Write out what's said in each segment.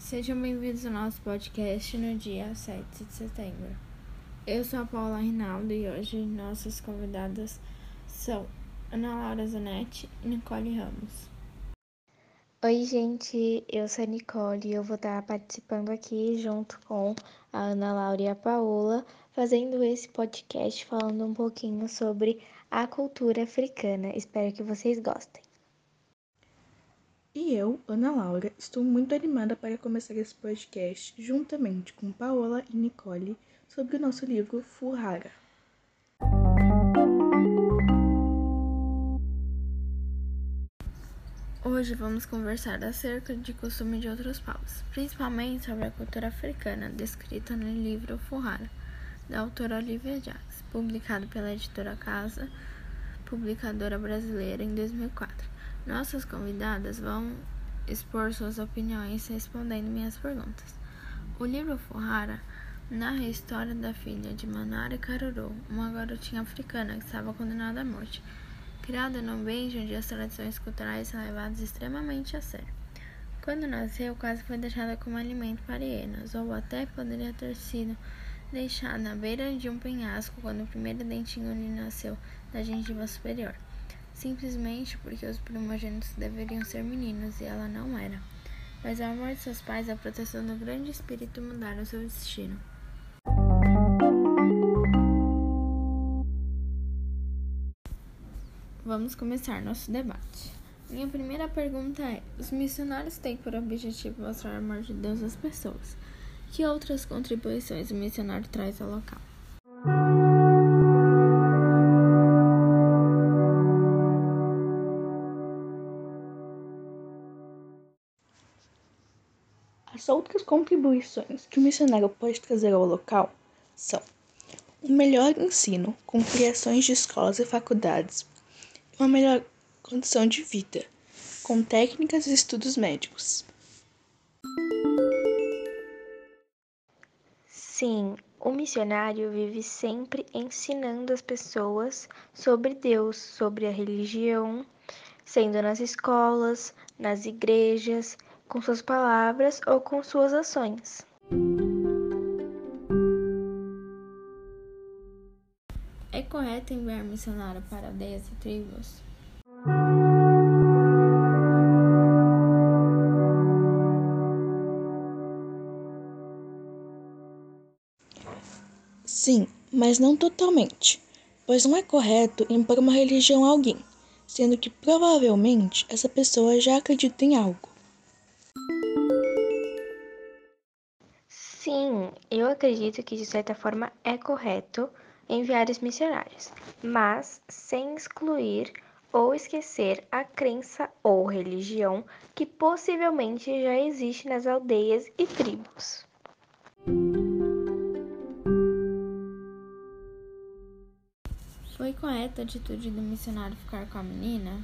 Sejam bem-vindos ao nosso podcast no dia 7 de setembro. Eu sou a Paula Rinaldo e hoje nossas convidadas são Ana Laura Zanetti e Nicole Ramos. Oi, gente, eu sou a Nicole e eu vou estar participando aqui junto com a Ana Laura e a Paola, fazendo esse podcast falando um pouquinho sobre a cultura africana. Espero que vocês gostem. Eu, Ana Laura, estou muito animada para começar esse podcast juntamente com Paola e Nicole sobre o nosso livro Furrara. Hoje vamos conversar acerca de costume de outros povos, principalmente sobre a cultura africana descrita no livro Furrara, da autora Olivia Jacques, publicado pela editora Casa, publicadora brasileira em 2004. Nossas convidadas vão expor suas opiniões respondendo minhas perguntas. O livro Forrara narra a história da filha de Manara Caruru, uma garotinha africana que estava condenada à morte, criada num beijo onde as tradições culturais são levadas extremamente a sério. Quando nasceu, quase foi deixada como alimento para hienas, ou até poderia ter sido deixada na beira de um penhasco quando o primeiro dentinho lhe nasceu da gengiva superior simplesmente porque os primogênitos deveriam ser meninos e ela não era. Mas a morte de seus pais a proteção do grande espírito mudaram seu destino. Vamos começar nosso debate. Minha primeira pergunta é: os missionários têm por objetivo mostrar o amor de Deus às pessoas. Que outras contribuições o missionário traz ao local? Contribuições que o missionário pode trazer ao local são um melhor ensino, com criações de escolas e faculdades, uma melhor condição de vida, com técnicas e estudos médicos. Sim, o missionário vive sempre ensinando as pessoas sobre Deus, sobre a religião, sendo nas escolas, nas igrejas com suas palavras ou com suas ações. É correto enviar missionário para aldeias e tribos? Sim, mas não totalmente, pois não é correto impor uma religião a alguém, sendo que provavelmente essa pessoa já acredita em algo. Eu acredito que de certa forma é correto enviar os missionários, mas sem excluir ou esquecer a crença ou religião que possivelmente já existe nas aldeias e tribos. Foi correta a atitude do missionário ficar com a menina?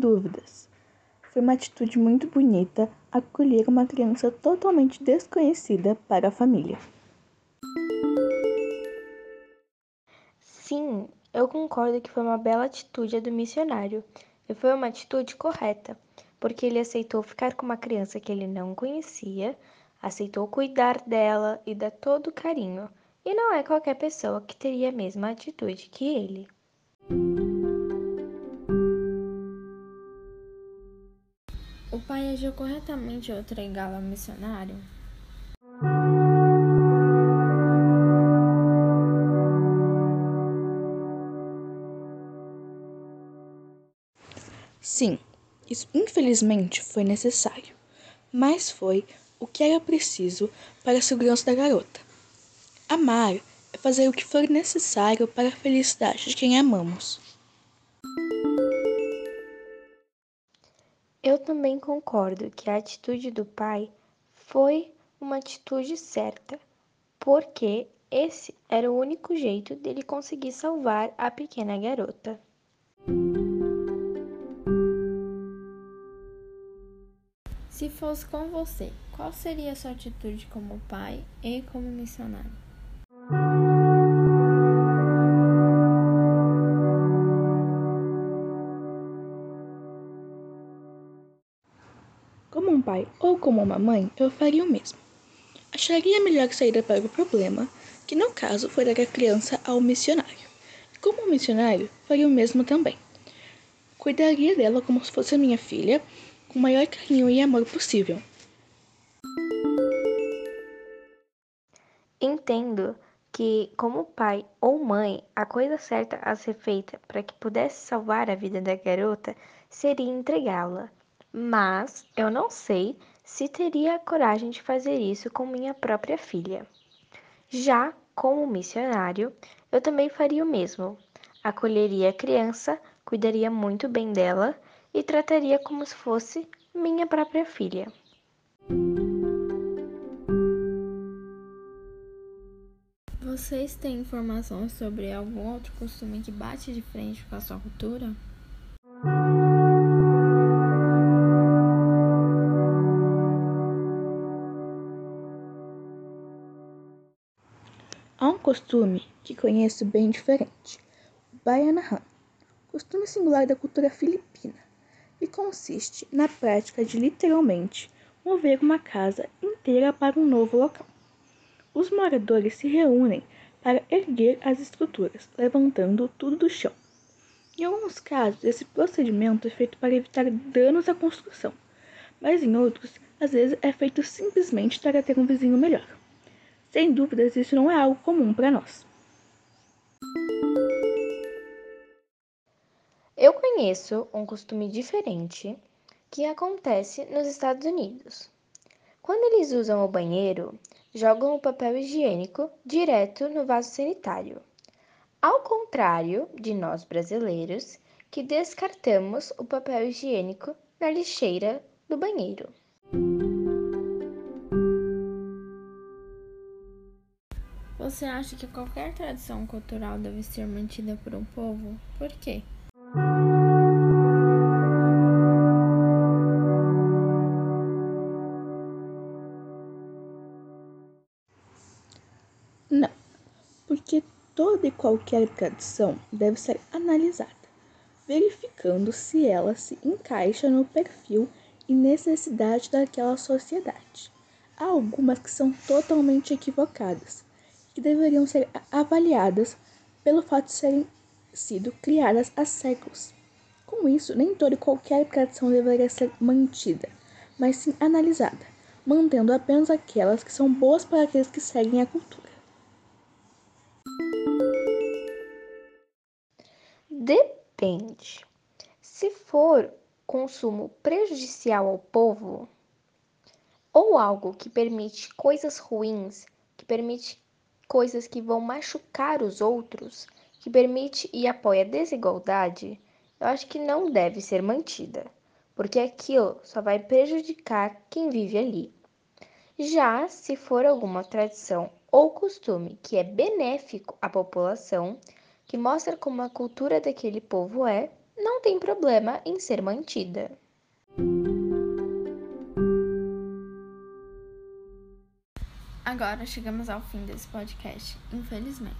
Dúvidas. Foi uma atitude muito bonita acolher uma criança totalmente desconhecida para a família. Sim, eu concordo que foi uma bela atitude a do missionário. E foi uma atitude correta, porque ele aceitou ficar com uma criança que ele não conhecia, aceitou cuidar dela e dar todo o carinho. E não é qualquer pessoa que teria a mesma atitude que ele. Agiu corretamente ao entregá-la ao missionário? Sim, isso infelizmente foi necessário, mas foi o que era preciso para a segurança da garota. Amar é fazer o que for necessário para a felicidade de quem amamos. Eu também concordo que a atitude do pai foi uma atitude certa, porque esse era o único jeito dele conseguir salvar a pequena garota. Se fosse com você, qual seria a sua atitude como pai e como missionário? Pai ou como uma mãe, eu faria o mesmo. Acharia melhor saída para o problema, que no caso foi dar a criança ao missionário. Como missionário, faria o mesmo também. Cuidaria dela como se fosse minha filha, com o maior carinho e amor possível. Entendo que, como pai ou mãe, a coisa certa a ser feita para que pudesse salvar a vida da garota seria entregá-la. Mas eu não sei se teria a coragem de fazer isso com minha própria filha. Já como missionário, eu também faria o mesmo. Acolheria a criança, cuidaria muito bem dela e trataria como se fosse minha própria filha. Vocês têm informações sobre algum outro costume que bate de frente com a sua cultura? Costume que conheço bem diferente, o Bayanahan, costume singular da cultura filipina, e consiste na prática de literalmente mover uma casa inteira para um novo local. Os moradores se reúnem para erguer as estruturas, levantando tudo do chão. Em alguns casos, esse procedimento é feito para evitar danos à construção, mas em outros, às vezes é feito simplesmente para ter um vizinho melhor. Sem dúvidas, isso não é algo comum para nós. Eu conheço um costume diferente que acontece nos Estados Unidos. Quando eles usam o banheiro, jogam o papel higiênico direto no vaso sanitário. Ao contrário de nós brasileiros, que descartamos o papel higiênico na lixeira do banheiro. Você acha que qualquer tradição cultural deve ser mantida por um povo? Por quê? Não, porque toda e qualquer tradição deve ser analisada, verificando se ela se encaixa no perfil e necessidade daquela sociedade. Há algumas que são totalmente equivocadas que deveriam ser avaliadas pelo fato de serem sido criadas há séculos. Com isso, nem toda e qualquer tradição deveria ser mantida, mas sim analisada, mantendo apenas aquelas que são boas para aqueles que seguem a cultura. Depende. Se for consumo prejudicial ao povo, ou algo que permite coisas ruins, que permite coisas que vão machucar os outros, que permite e apoia a desigualdade, eu acho que não deve ser mantida, porque aquilo só vai prejudicar quem vive ali. Já se for alguma tradição ou costume que é benéfico à população, que mostra como a cultura daquele povo é, não tem problema em ser mantida. Agora chegamos ao fim desse podcast, infelizmente.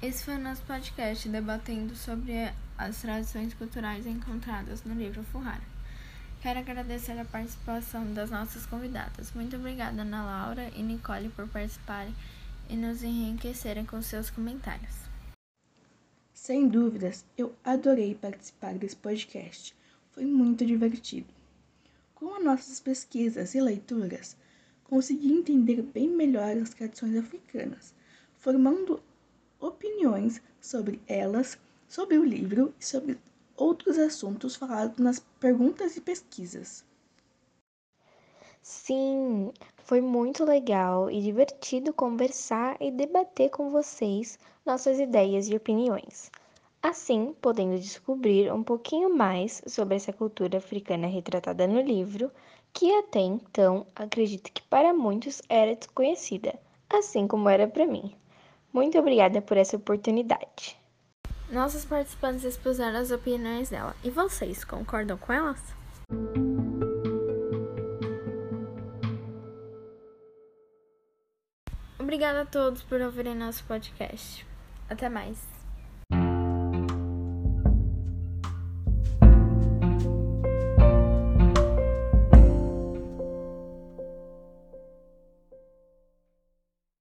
Esse foi o nosso podcast debatendo sobre as tradições culturais encontradas no livro Furrara. Quero agradecer a participação das nossas convidadas. Muito obrigada, Ana Laura e Nicole, por participarem e nos enriquecerem com seus comentários. Sem dúvidas, eu adorei participar desse podcast. Foi muito divertido. Com as nossas pesquisas e leituras, consegui entender bem melhor as tradições africanas, formando opiniões sobre elas, sobre o livro e sobre outros assuntos falados nas perguntas e pesquisas. Sim, foi muito legal e divertido conversar e debater com vocês nossas ideias e opiniões. Assim, podendo descobrir um pouquinho mais sobre essa cultura africana retratada no livro, que até então acredito que para muitos era desconhecida, assim como era para mim. Muito obrigada por essa oportunidade. Nossos participantes expuseram as opiniões dela. E vocês concordam com elas? Obrigada a todos por ouvirem nosso podcast. Até mais.